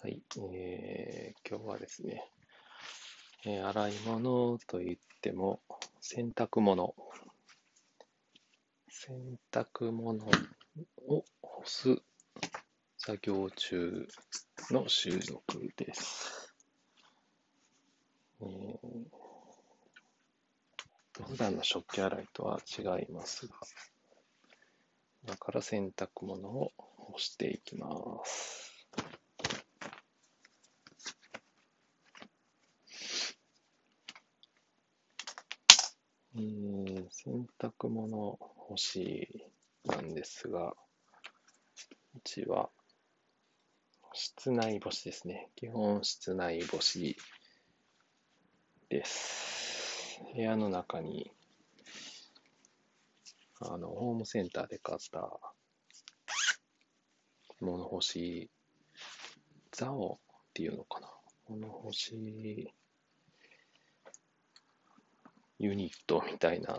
はい、えー、今日はですね、えー洗い物といっても、洗濯物、洗濯物を干す作業中の収録です。えー普段の食器洗いとは違いますが、だから洗濯物を干していきます。えー洗濯物干しなんですが、うちは室内干しですね。基本室内干しです。部屋の中にあのホームセンターで買った物干し、ザオっていうのかな。物干しユニットみたいな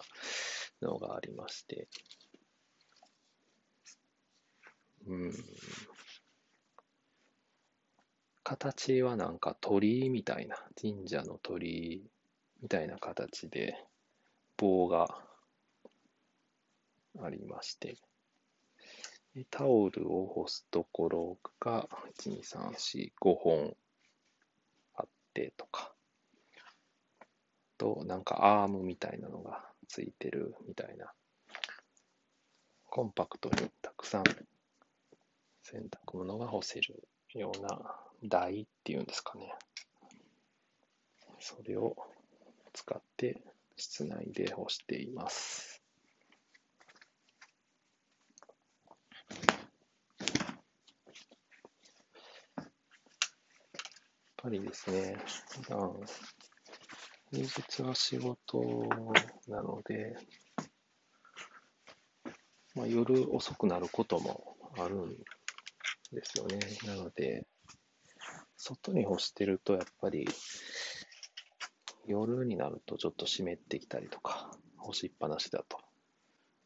のがありまして、うん。形はなんか鳥居みたいな、神社の鳥居みたいな形で棒がありまして、タオルを干すところが、1、2、3、4、5本あってとか、と、なんかアームみたいなのがついてるみたいな、コンパクトにたくさん洗濯物が干せるような台っていうんですかね。それを使って室内で干しています。やっぱりですね、普段平日は仕事なので、まあ、夜遅くなることもあるんですよね。なので、外に干してるとやっぱり夜になるとちょっと湿ってきたりとか、干しっぱなしだと、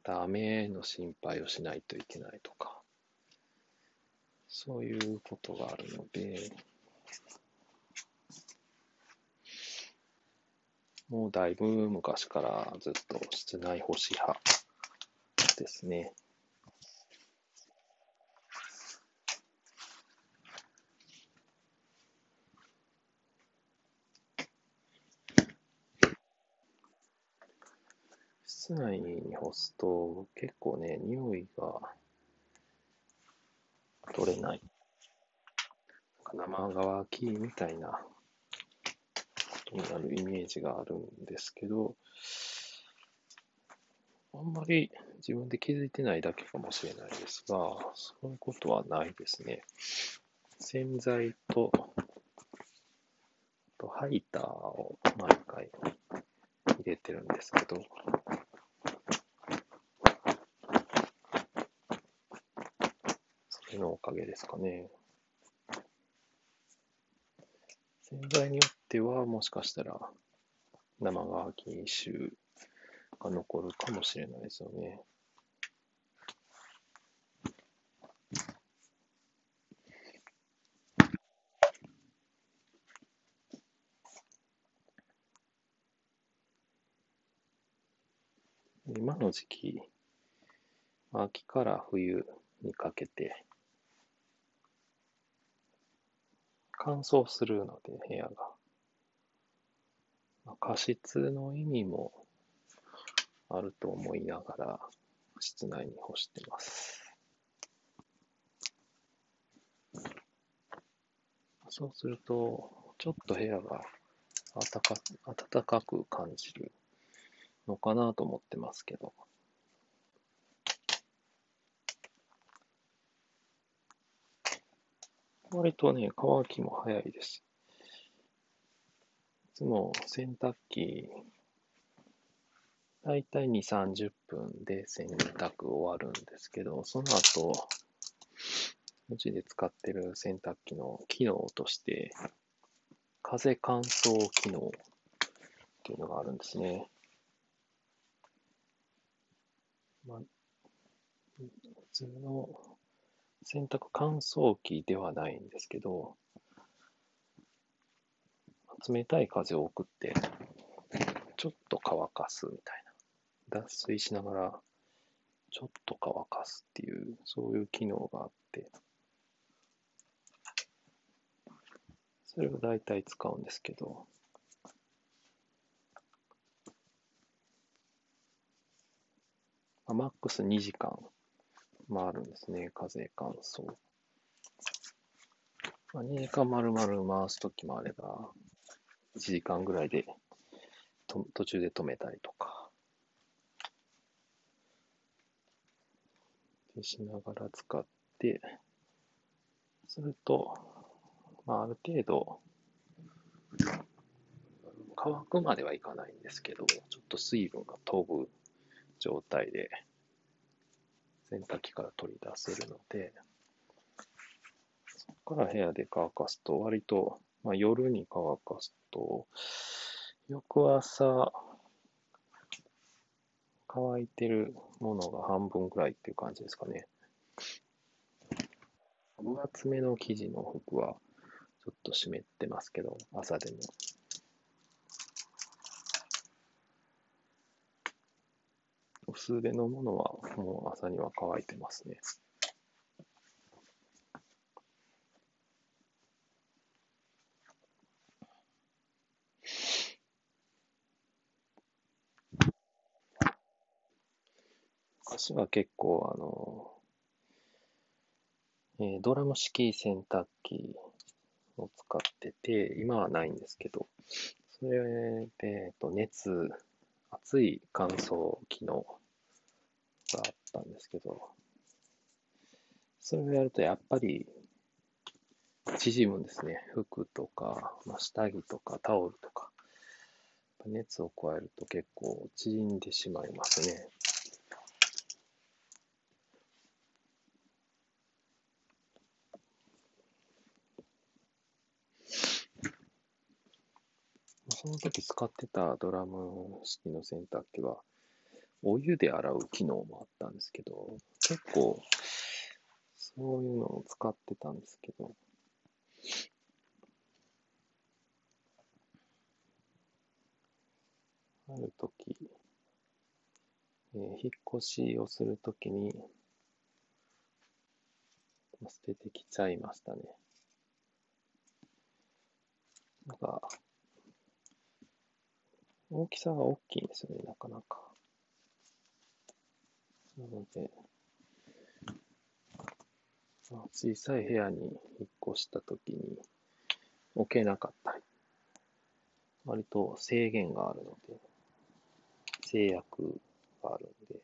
雨の心配をしないといけないとか、そういうことがあるので、もうだいぶ昔からずっと室内干し派ですね。室内に干すと結構ね、匂いが取れない。生乾きみたいなになるイメージがあるんですけど、あんまり自分で気づいてないだけかもしれないですが、そういうことはないですね。洗剤と、とハイターを毎回入れてるんですけど、それのおかげですかね。洗剤によってはもしかしたら生乾き臭が残るかもしれないですよね。今の時期、秋から冬にかけて乾燥するので、部屋が。まあ加湿の意味もあると思いながら、室内に干してます。そうすると、ちょっと部屋が暖か暖かく感じるのかなと思ってますけど。割とね、乾きも早いです。つも洗濯機、だいたい2、30分で洗濯終わるんですけど、その後、うちで使ってる洗濯機の機能として、風乾燥機能っていうのがあるんですね。まあ、普通の洗濯乾燥機ではないんですけど、冷たい風を送って、ちょっと乾かすみたいな。脱水しながら、ちょっと乾かすっていう、そういう機能があって、それを大体使うんですけど、マックス2時間回るんですね、風乾燥。まあ、2時間丸々回すときもあれば、1時間ぐらいでと途中で止めたりとか。しながら使って、すると、まあ、ある程度、乾くまではいかないんですけど、ちょっと水分が飛ぶ状態で洗濯機から取り出せるので、そこから部屋で乾かすと、割と、まあ、夜に乾かすと、翌朝、乾いてるものが半分くらいっていう感じですかね。分厚めの生地の服は、ちょっと湿ってますけど、朝でも。薄手のものはもう朝には乾いてますね。昔は結構、あの、えー、ドラム式洗濯機を使ってて、今はないんですけど、それで、えっと、熱、熱い乾燥機能があったんですけど、それをやるとやっぱり縮むんですね。服とか、まあ、下着とかタオルとか。熱を加えると結構縮んでしまいますね。そその時使ってたドラム式の洗濯機は、お湯で洗う機能もあったんですけど、結構、そういうのを使ってたんですけど、ある時、えー、引っ越しをするときに、捨ててきちゃいましたね。なんか、大きさが大きいんですよね、なかなか。なので、小さい部屋に引っ越したときに置けなかったり、割と制限があるので、制約があるんで、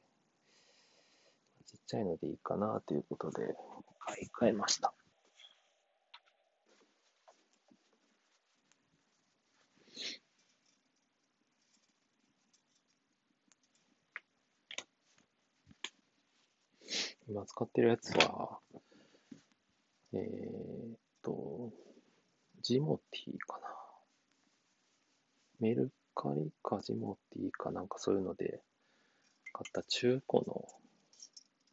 ちっちゃいのでいいかなということで買い替えました。今使ってるやつは、えー、っと、ジモティかな。メルカリかジモティかなんかそういうので買った中古の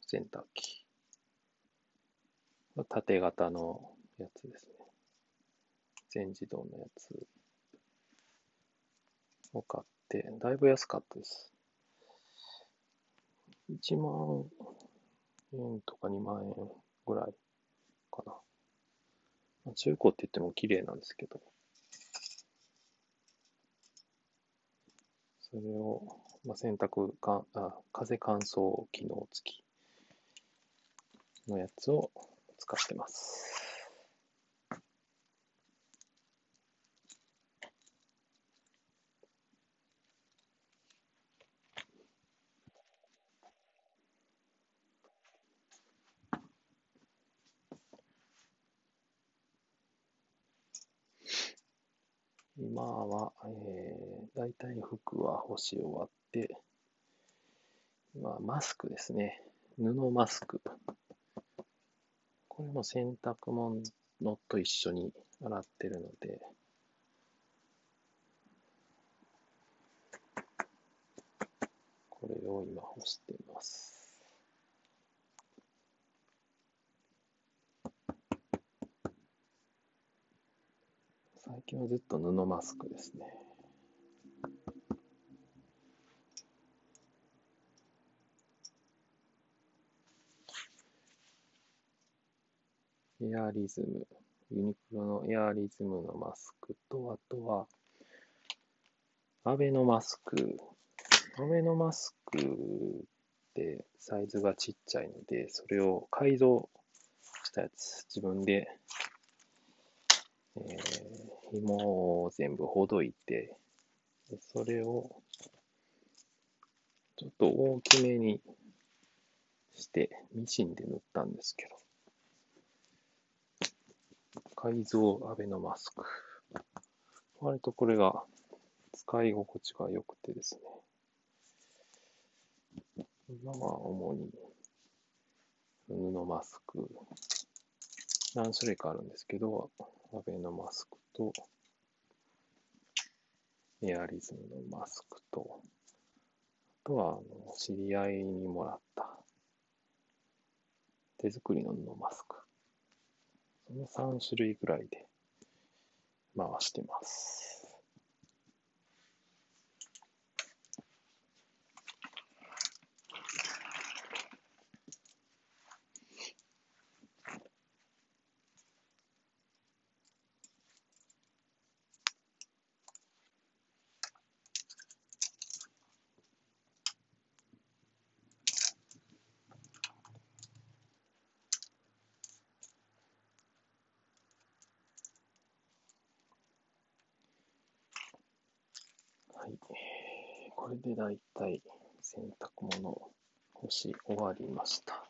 洗濯機。縦型のやつですね。全自動のやつを買って、だいぶ安かったです。1万円とか2万円ぐらいかな。まあ、中古って言っても綺麗なんですけど、それを、まあ、洗濯かあ、風乾燥機能付きのやつを使ってます。今は、えー、大体服は干し終わって、今マスクですね。布マスク。これも洗濯物と一緒に洗ってるので、これを今干しています。近はずっと布マスクですね。エアリズム、ユニクロのエアリズムのマスクと、あとは、アベノマスク。アベノマスクってサイズがちっちゃいので、それを改造したやつ、自分で、えー、紐を全部ほどいて、それをちょっと大きめにしてミシンで縫ったんですけど、改造アベノマスク。割とこれが使い心地が良くてですね。今は主に布マスク、何種類かあるんですけど、アベノマスクと、エアリズムのマスクと、あとは、あの、知り合いにもらった手作りの布マスク。その3種類ぐらいで回してます。はい。これでだいたい洗濯物干し終わりました。